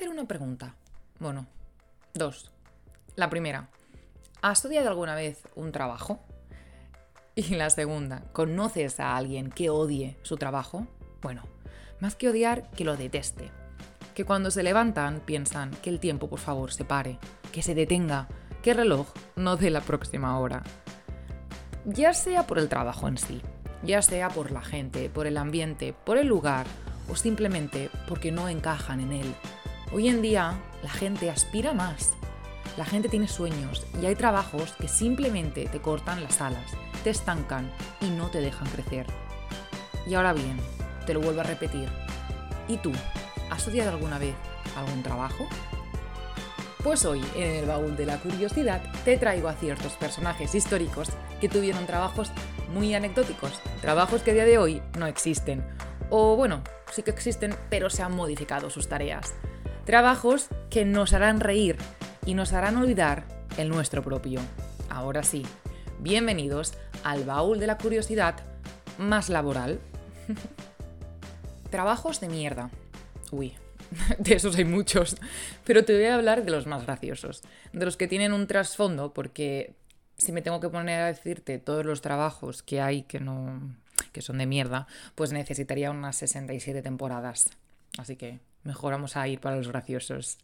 hacer una pregunta. Bueno, dos. La primera, ¿has odiado alguna vez un trabajo? Y la segunda, ¿conoces a alguien que odie su trabajo? Bueno, más que odiar, que lo deteste. Que cuando se levantan piensan que el tiempo por favor se pare, que se detenga, que el reloj no dé la próxima hora. Ya sea por el trabajo en sí, ya sea por la gente, por el ambiente, por el lugar o simplemente porque no encajan en él. Hoy en día la gente aspira más. La gente tiene sueños y hay trabajos que simplemente te cortan las alas, te estancan y no te dejan crecer. Y ahora bien, te lo vuelvo a repetir. ¿Y tú? ¿Has odiado alguna vez algún trabajo? Pues hoy, en el baúl de la curiosidad, te traigo a ciertos personajes históricos que tuvieron trabajos muy anecdóticos, trabajos que a día de hoy no existen. O bueno, sí que existen, pero se han modificado sus tareas. Trabajos que nos harán reír y nos harán olvidar el nuestro propio. Ahora sí, bienvenidos al baúl de la curiosidad más laboral. Trabajos de mierda. Uy, de esos hay muchos, pero te voy a hablar de los más graciosos, de los que tienen un trasfondo, porque si me tengo que poner a decirte todos los trabajos que hay que no que son de mierda, pues necesitaría unas 67 temporadas. Así que mejor vamos a ir para los graciosos.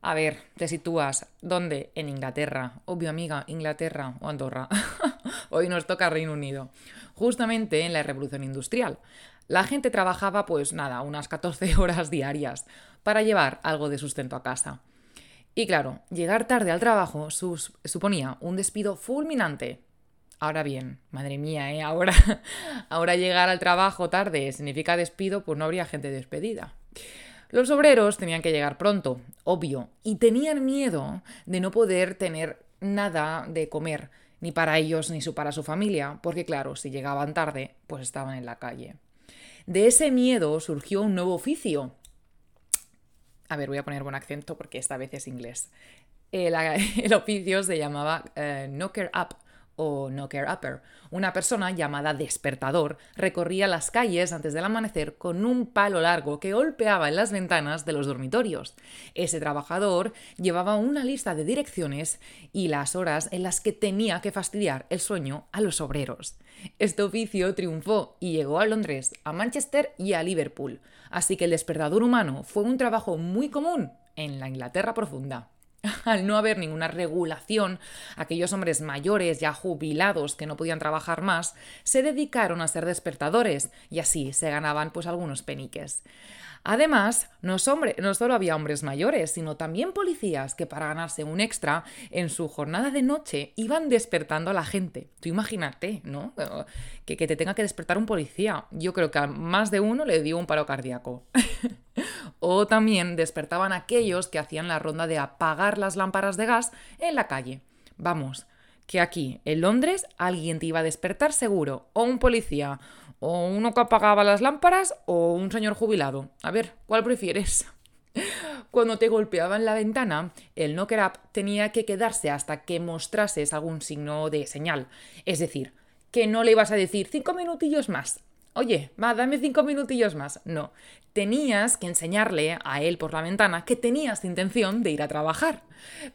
A ver, te sitúas ¿dónde? En Inglaterra. Obvio, amiga, Inglaterra o Andorra. Hoy nos toca Reino Unido. Justamente en la Revolución Industrial. La gente trabajaba, pues nada, unas 14 horas diarias para llevar algo de sustento a casa. Y claro, llegar tarde al trabajo suponía un despido fulminante. Ahora bien, madre mía, ¿eh? ahora, ahora llegar al trabajo tarde significa despido, pues no habría gente despedida. Los obreros tenían que llegar pronto, obvio, y tenían miedo de no poder tener nada de comer, ni para ellos ni para su familia, porque claro, si llegaban tarde, pues estaban en la calle. De ese miedo surgió un nuevo oficio, a ver, voy a poner buen acento porque esta vez es inglés. El, oficio se llamaba eh, knocker up o knocker upper. Una persona llamada despertador recorría las calles antes del amanecer con un palo largo que golpeaba en las ventanas de los dormitorios. Ese trabajador llevaba una lista de direcciones y las horas en las que tenía que fastidiar el sueño a los obreros. Este oficio triunfó y llegó a Londres, a Manchester y a Liverpool, así que el despertador humano fue un trabajo muy común en la Inglaterra profunda. Al no haber ninguna regulación, aquellos hombres mayores ya jubilados que no podían trabajar más se dedicaron a ser despertadores y así se ganaban pues algunos peniques. Además, no, solo había hombres mayores, sino también policías que para ganarse un extra en su jornada de noche iban despertando a la gente. Tú imagínate, ¿no? Que, que te tenga que despertar un policía. Yo creo que a más de uno le dio un paro cardíaco. o también despertaban aquellos que hacían la ronda de apagar las lámparas de gas en la calle. Vamos, que aquí, en Londres, alguien te iba a despertar seguro, o un policía, o uno que apagaba las lámparas, o un señor jubilado. A ver, ¿cuál prefieres? Cuando te golpeaban la ventana, el knocker up tenía que quedarse hasta que mostrases algún signo de señal. Es decir, que no le ibas a decir cinco minutillos más. Oye, va, dame cinco minutillos más. No, tenías que enseñarle a él por la ventana que tenías intención de ir a trabajar.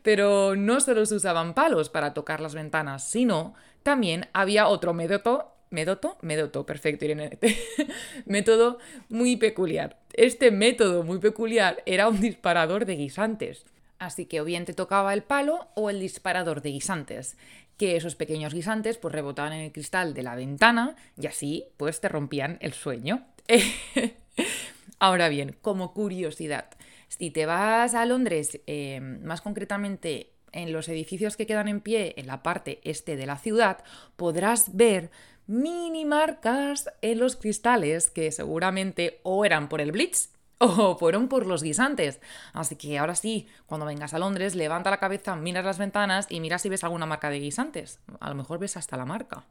Pero no solo se usaban palos para tocar las ventanas, sino también había otro método método, método, perfecto, Irene. método muy peculiar. Este método muy peculiar era un disparador de guisantes. Así que o bien te tocaba el palo o el disparador de guisantes, que esos pequeños guisantes pues rebotaban en el cristal de la ventana y así pues te rompían el sueño. Ahora bien, como curiosidad, si te vas a Londres, eh, más concretamente en los edificios que quedan en pie en la parte este de la ciudad, podrás ver mini marcas en los cristales que seguramente o eran por el blitz o fueron por los guisantes. Así que ahora sí, cuando vengas a Londres, levanta la cabeza, miras las ventanas y mira si ves alguna marca de guisantes. A lo mejor ves hasta la marca.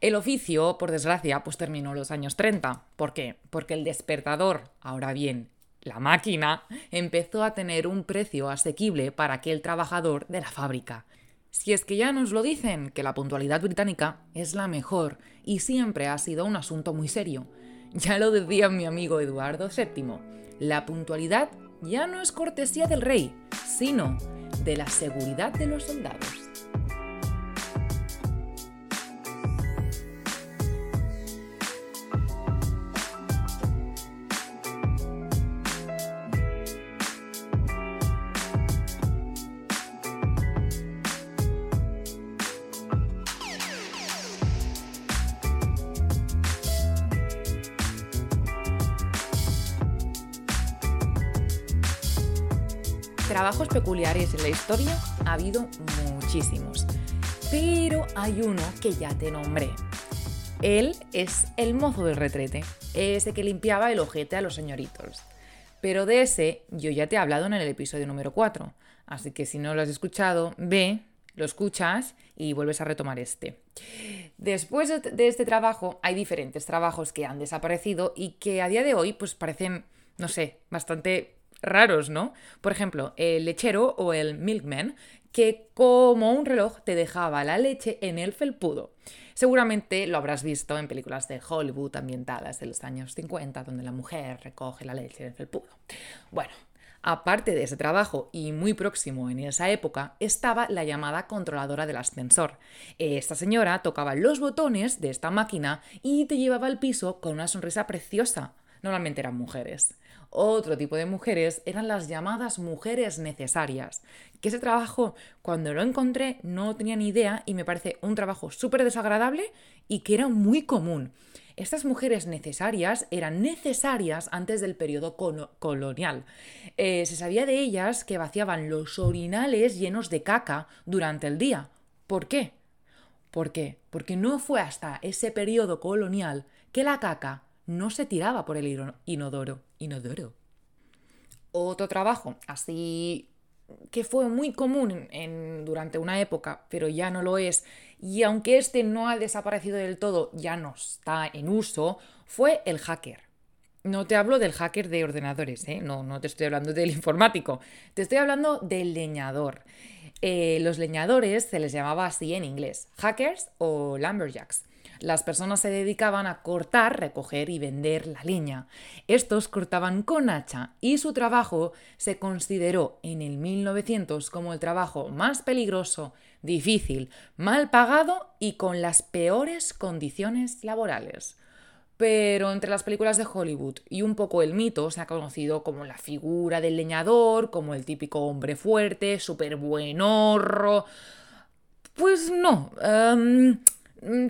El oficio, por desgracia, pues terminó los años 30. ¿Por qué? Porque el despertador, ahora bien, la máquina, empezó a tener un precio asequible para aquel trabajador de la fábrica. Si es que ya nos lo dicen, que la puntualidad británica es la mejor y siempre ha sido un asunto muy serio. Ya lo decía mi amigo Eduardo VII, la puntualidad ya no es cortesía del rey, sino de la seguridad de los soldados. Trabajos peculiares en la historia ha habido muchísimos, pero hay uno que ya te nombré. Él es el mozo del retrete, ese que limpiaba el ojete a los señoritos. Pero de ese yo ya te he hablado en el episodio número 4, así que si no lo has escuchado, ve, lo escuchas y vuelves a retomar este. Después de este trabajo hay diferentes trabajos que han desaparecido y que a día de hoy pues parecen, no sé, bastante raros, ¿no? Por ejemplo, el lechero o el milkman, que como un reloj te dejaba la leche en el felpudo. Seguramente lo habrás visto en películas de Hollywood ambientadas de los años 50, donde la mujer recoge la leche en el felpudo. Bueno, aparte de ese trabajo y muy próximo en esa época, estaba la llamada controladora del ascensor. Esta señora tocaba los botones de esta máquina y te llevaba al piso con una sonrisa preciosa. Normalmente eran mujeres. Otro tipo de mujeres eran las llamadas mujeres necesarias, que ese trabajo cuando lo encontré no tenía ni idea y me parece un trabajo súper desagradable y que era muy común. Estas mujeres necesarias eran necesarias antes del periodo colonial. Eh, se sabía de ellas que vaciaban los orinales llenos de caca durante el día. ¿Por qué? ¿Por qué? Porque no fue hasta ese periodo colonial que la caca no se tiraba por el inodoro. Inodoro. Otro trabajo, así que fue muy común en, durante una época, pero ya no lo es, y aunque este no ha desaparecido del todo, ya no está en uso, fue el hacker. No te hablo del hacker de ordenadores, ¿eh? no, no te estoy hablando del informático, te estoy hablando del leñador. Eh, los leñadores se les llamaba así en inglés, hackers o lumberjacks las personas se dedicaban a cortar, recoger y vender la leña. Estos cortaban con hacha y su trabajo se consideró en el 1900 como el trabajo más peligroso, difícil, mal pagado y con las peores condiciones laborales. Pero entre las películas de Hollywood y un poco el mito se ha conocido como la figura del leñador, como el típico hombre fuerte, súper buenorro. Pues no. Em,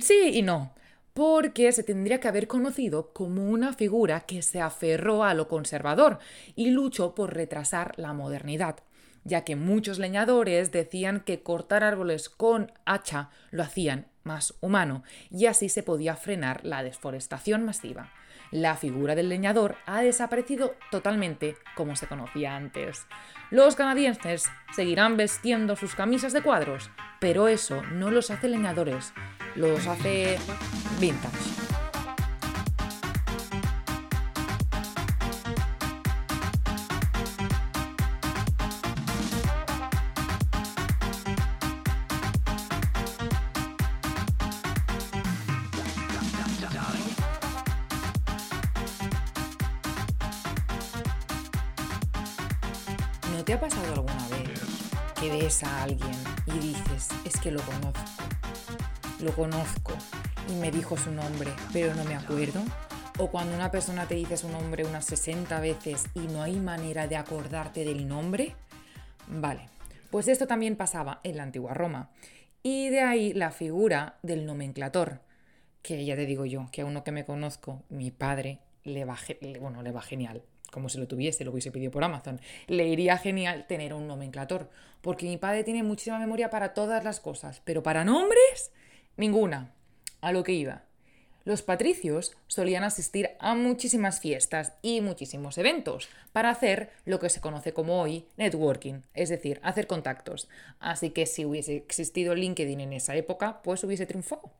sí y no, porque se tendría que haber conocido como una figura que se aferró a lo conservador y luchó por retrasar la modernidad, ya que muchos leñadores decían que cortar árboles con hacha lo hacían más humano y así se podía frenar la deforestación masiva. La figura del leñador ha desaparecido totalmente como se conocía antes. Los canadienses seguirán vestiendo sus camisas de cuadros, pero eso no los hace leñadores, los hace vintage. ¿No te ha pasado alguna vez que ves a alguien y dices, es que lo conozco? Conozco y me dijo su nombre, pero no me acuerdo. O cuando una persona te dice su nombre unas 60 veces y no hay manera de acordarte del nombre. Vale, pues esto también pasaba en la antigua Roma. Y de ahí la figura del nomenclator, que ya te digo yo, que a uno que me conozco, mi padre, le va, bueno, le va genial como si lo tuviese, lo hubiese pedido por Amazon. Le iría genial tener un nomenclator, porque mi padre tiene muchísima memoria para todas las cosas, pero para nombres, ninguna. A lo que iba. Los patricios solían asistir a muchísimas fiestas y muchísimos eventos para hacer lo que se conoce como hoy networking, es decir, hacer contactos. Así que si hubiese existido LinkedIn en esa época, pues hubiese triunfado.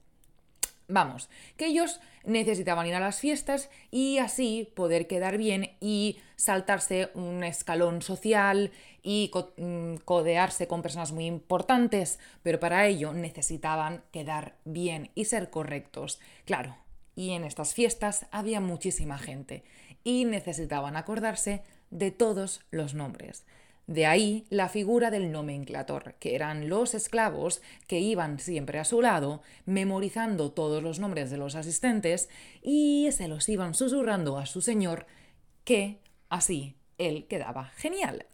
Vamos, que ellos necesitaban ir a las fiestas y así poder quedar bien y saltarse un escalón social y mm, codearse con personas muy importantes, pero para ello necesitaban quedar bien y ser correctos. Claro, y en estas fiestas había muchísima gente y necesitaban acordarse de todos los nombres. De ahí la figura del nomenclator, que eran los esclavos que iban siempre a su lado, memorizando todos los nombres de los asistentes y se los iban susurrando a su señor, que así él quedaba genial.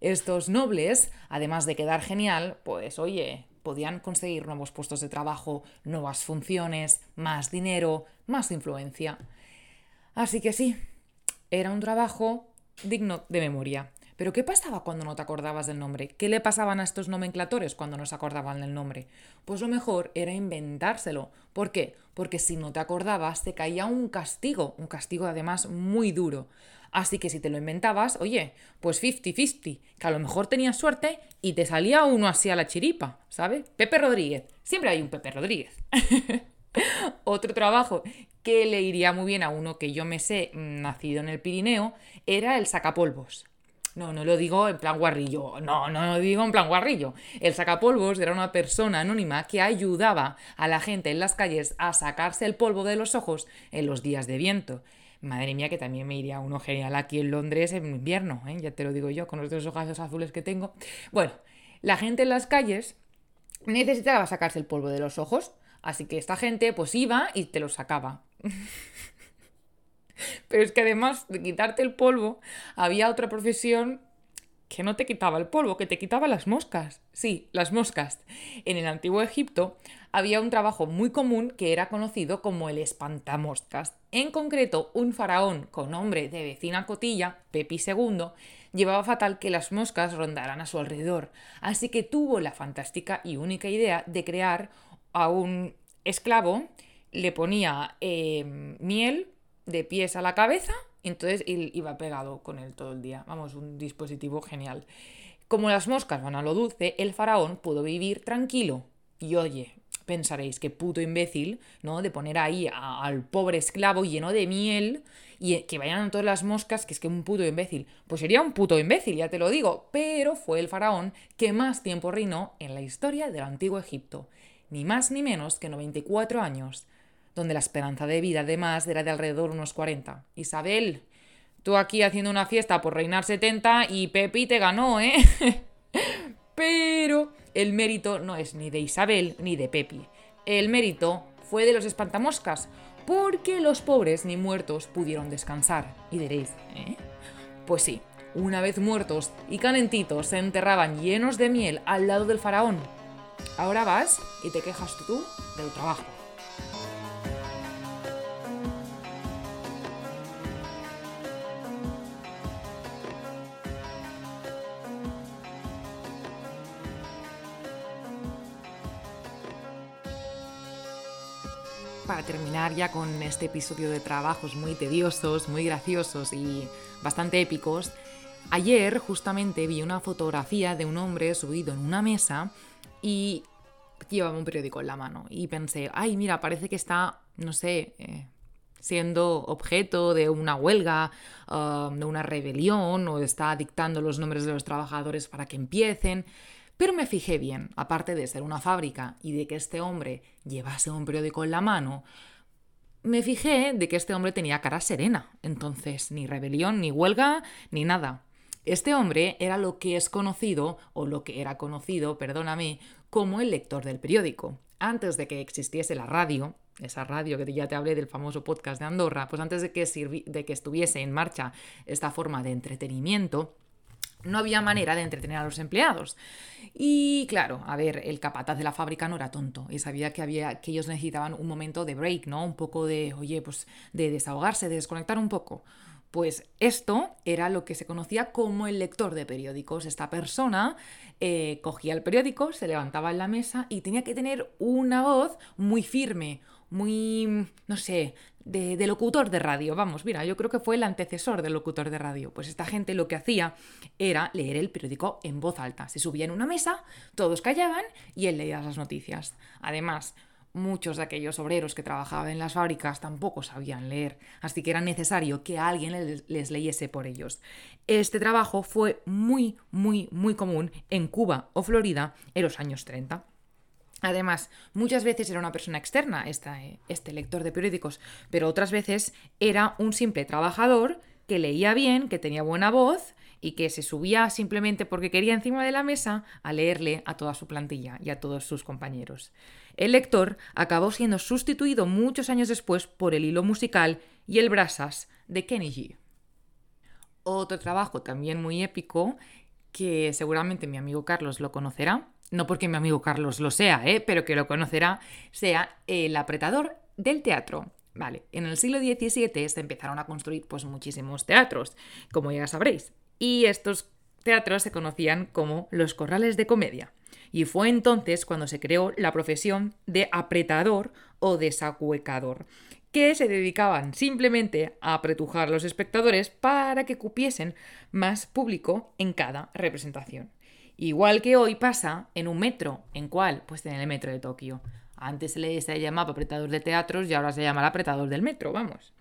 Estos nobles, además de quedar genial, pues oye, podían conseguir nuevos puestos de trabajo, nuevas funciones, más dinero, más influencia. Así que sí, era un trabajo digno de memoria. Pero ¿qué pasaba cuando no te acordabas del nombre? ¿Qué le pasaban a estos nomenclatores cuando no se acordaban del nombre? Pues lo mejor era inventárselo. ¿Por qué? Porque si no te acordabas te caía un castigo, un castigo además muy duro. Así que si te lo inventabas, oye, pues 50-50, que a lo mejor tenías suerte y te salía uno así a la chiripa, ¿sabes? Pepe Rodríguez. Siempre hay un Pepe Rodríguez. Otro trabajo que le iría muy bien a uno que yo me sé, mm, nacido en el Pirineo, era el sacapolvos. No, no lo digo en plan guarrillo. No, no lo digo en plan guarrillo. El sacapolvos era una persona anónima que ayudaba a la gente en las calles a sacarse el polvo de los ojos en los días de viento. Madre mía, que también me iría uno genial aquí en Londres en invierno, ¿eh? ya te lo digo yo, con los dos ojos azules que tengo. Bueno, la gente en las calles necesitaba sacarse el polvo de los ojos, así que esta gente pues iba y te lo sacaba. Pero es que además de quitarte el polvo, había otra profesión que no te quitaba el polvo, que te quitaba las moscas. Sí, las moscas. En el antiguo Egipto había un trabajo muy común que era conocido como el espantamoscas. En concreto, un faraón con nombre de vecina cotilla, Pepi II, llevaba fatal que las moscas rondaran a su alrededor, así que tuvo la fantástica y única idea de crear a un esclavo, le ponía eh, miel, de pies a la cabeza entonces iba pegado con él todo el día. Vamos, un dispositivo genial. Como las moscas van a lo dulce, el faraón pudo vivir tranquilo. Y oye, pensaréis que puto imbécil, ¿no? De poner ahí al pobre esclavo lleno de miel y que vayan todas las moscas, que es que un puto imbécil. Pues sería un puto imbécil, ya te lo digo. Pero fue el faraón que más tiempo reinó en la historia del antiguo Egipto. Ni más ni menos que 94 años donde la esperanza de vida además era de alrededor unos 40. Isabel, tú aquí haciendo una fiesta por reinar 70 y Pepi te ganó, ¿eh? Pero el mérito no es ni de Isabel ni de Pepi. El mérito fue de los espantamoscas, porque los pobres ni muertos pudieron descansar. Y diréis, ¿eh? Pues sí, una vez muertos y calentitos se enterraban llenos de miel al lado del faraón. Ahora vas y te quejas tú del trabajo. Terminar ya con este episodio de trabajos muy tediosos, muy graciosos y bastante épicos, ayer justamente vi una fotografía de un hombre subido en una mesa y llevaba un periódico en la mano y pensé, ay, mira, parece que está, no sé, eh, siendo objeto de una huelga, um, de una rebelión o está dictando los nombres de los trabajadores para que empiecen. Pero me fijé bien, aparte de ser una fábrica y de que este hombre llevase un periódico en la mano, me fijé de que este hombre tenía cara serena, entonces ni rebelión, ni huelga, ni nada. Este hombre era lo que es conocido, o lo que era conocido, perdóname, como el lector del periódico. Antes de que existiese la radio, esa radio que ya te hablé del famoso podcast de Andorra, pues antes de que, de que estuviese en marcha esta forma de entretenimiento, no había manera de entretener a los empleados. Y claro, a ver, el capataz de la fábrica no era tonto y sabía que, había, que ellos necesitaban un momento de break, ¿no? Un poco de, oye, pues de desahogarse, de desconectar un poco. Pues esto era lo que se conocía como el lector de periódicos. Esta persona eh, cogía el periódico, se levantaba en la mesa y tenía que tener una voz muy firme, muy, no sé, de, locutor de radio. Vamos, mira, yo creo que fue el antecesor del locutor de radio. Pues esta gente lo que hacía era leer el periódico en voz alta. Se subía en una mesa, todos callaban y él leía las noticias. Además, muchos de aquellos obreros que trabajaban en las fábricas tampoco sabían leer, así que era necesario que alguien les, leyese por ellos. Este trabajo fue muy, muy, muy común en Cuba o Florida en los años 30. Además, muchas veces era una persona externa, esta, este lector de periódicos, pero otras veces era un simple trabajador que leía bien, que tenía buena voz y que se subía simplemente porque quería encima de la mesa a leerle a toda su plantilla y a todos sus compañeros. El lector acabó siendo sustituido muchos años después por el hilo musical y el brasas de Kenny G. Otro trabajo también muy épico que seguramente mi amigo Carlos lo conocerá, no porque mi amigo Carlos lo sea, ¿eh? pero que lo conocerá, sea el apretador del teatro. Vale, en el siglo XVII se empezaron a construir pues muchísimos teatros, como ya sabréis, y estos teatros se conocían como los corrales de comedia. Y fue entonces cuando se creó la profesión de apretador o desacuecador, que se dedicaban simplemente a apretujar a los espectadores para que cupiesen más público en cada representación. Igual que hoy pasa en un metro, ¿en cuál? Pues en el metro de Tokio. Antes se le llamaba apretador de teatros y ahora se llama apretador del metro, vamos.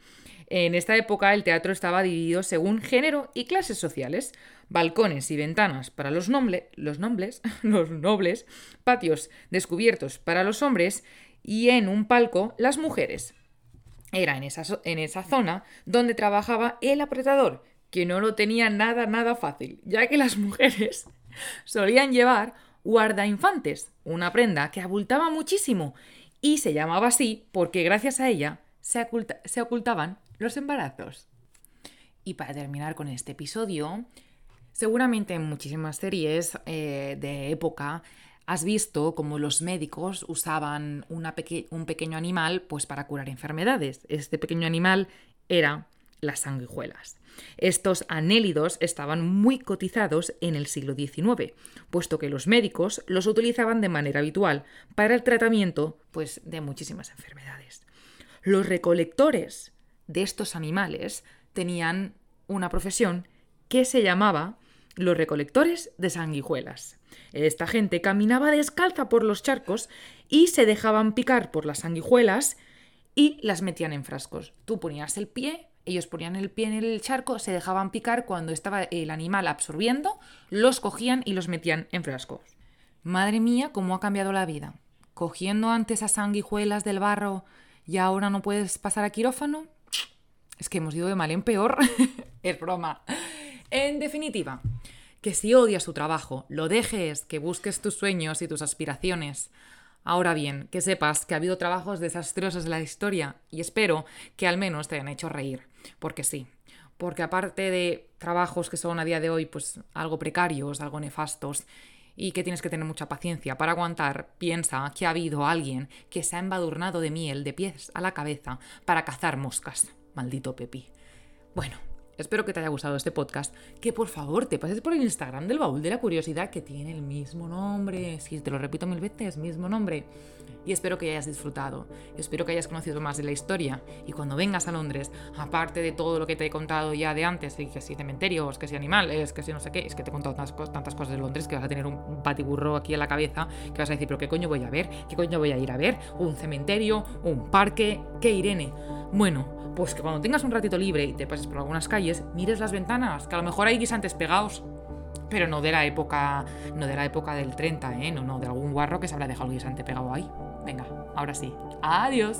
En esta época el teatro estaba dividido según género y clases sociales, balcones y ventanas para los, los, los nobles, patios descubiertos para los hombres y en un palco las mujeres. Era en esa, en esa zona donde trabajaba el apretador, que no lo tenía nada, nada fácil, ya que las mujeres solían llevar guardainfantes, una prenda que abultaba muchísimo y se llamaba así porque gracias a ella se, ocultaban los embarazos. Y para terminar con este episodio, seguramente en muchísimas series eh, de época has visto cómo los médicos usaban un pequeño animal pues, para curar enfermedades. Este pequeño animal era las sanguijuelas. Estos anélidos estaban muy cotizados en el siglo XIX, puesto que los médicos los utilizaban de manera habitual para el tratamiento pues, de muchísimas enfermedades. Los recolectores de estos animales tenían una profesión que se llamaba los recolectores de sanguijuelas. Esta gente caminaba descalza por los charcos y se dejaban picar por las sanguijuelas y las metían en frascos. Tú ponías el pie, ellos ponían el pie en el charco, se dejaban picar cuando estaba el animal absorbiendo, los cogían y los metían en frascos. Madre mía, cómo ha cambiado la vida. Cogiendo antes a sanguijuelas del barro y ahora no puedes pasar a quirófano. Es que hemos ido de mal en peor. es broma. En definitiva, que si odias tu trabajo, lo dejes, que busques tus sueños y tus aspiraciones. Ahora bien, que sepas que ha habido trabajos desastrosos en la historia y espero que al menos te hayan hecho reír. Porque sí, porque aparte de trabajos que son a día de hoy pues algo precarios, algo nefastos, y que tienes que tener mucha paciencia para aguantar, piensa que ha habido alguien que se ha embadurnado de miel de pies a la cabeza para cazar moscas. Maldito Pepi. Bueno, espero que te haya gustado este podcast. Que por favor te pases por el Instagram del baúl de la curiosidad que tiene el mismo nombre. Si te lo repito mil veces, mismo nombre y espero que hayas disfrutado. Espero que hayas conocido más de la historia y cuando vengas a Londres, aparte de todo lo que te he contado ya de antes, que si cementerios, que si animales, que si no sé qué, es que te he contado tantas, tantas cosas de Londres que vas a tener un patiburro aquí en la cabeza que vas a decir, pero ¿qué coño voy a ver? ¿Qué coño voy a ir a ver? ¿Un cementerio? ¿Un parque? ¿Qué Irene? Bueno, pues que cuando tengas un ratito libre y te pases por algunas calles, mires las ventanas, que a lo mejor hay guisantes pegados pero no de la época no de la época del 30, ¿eh? No, no, de algún guarro que se habrá dejado el guisante pegado ahí. Venga, ahora sí. Adiós.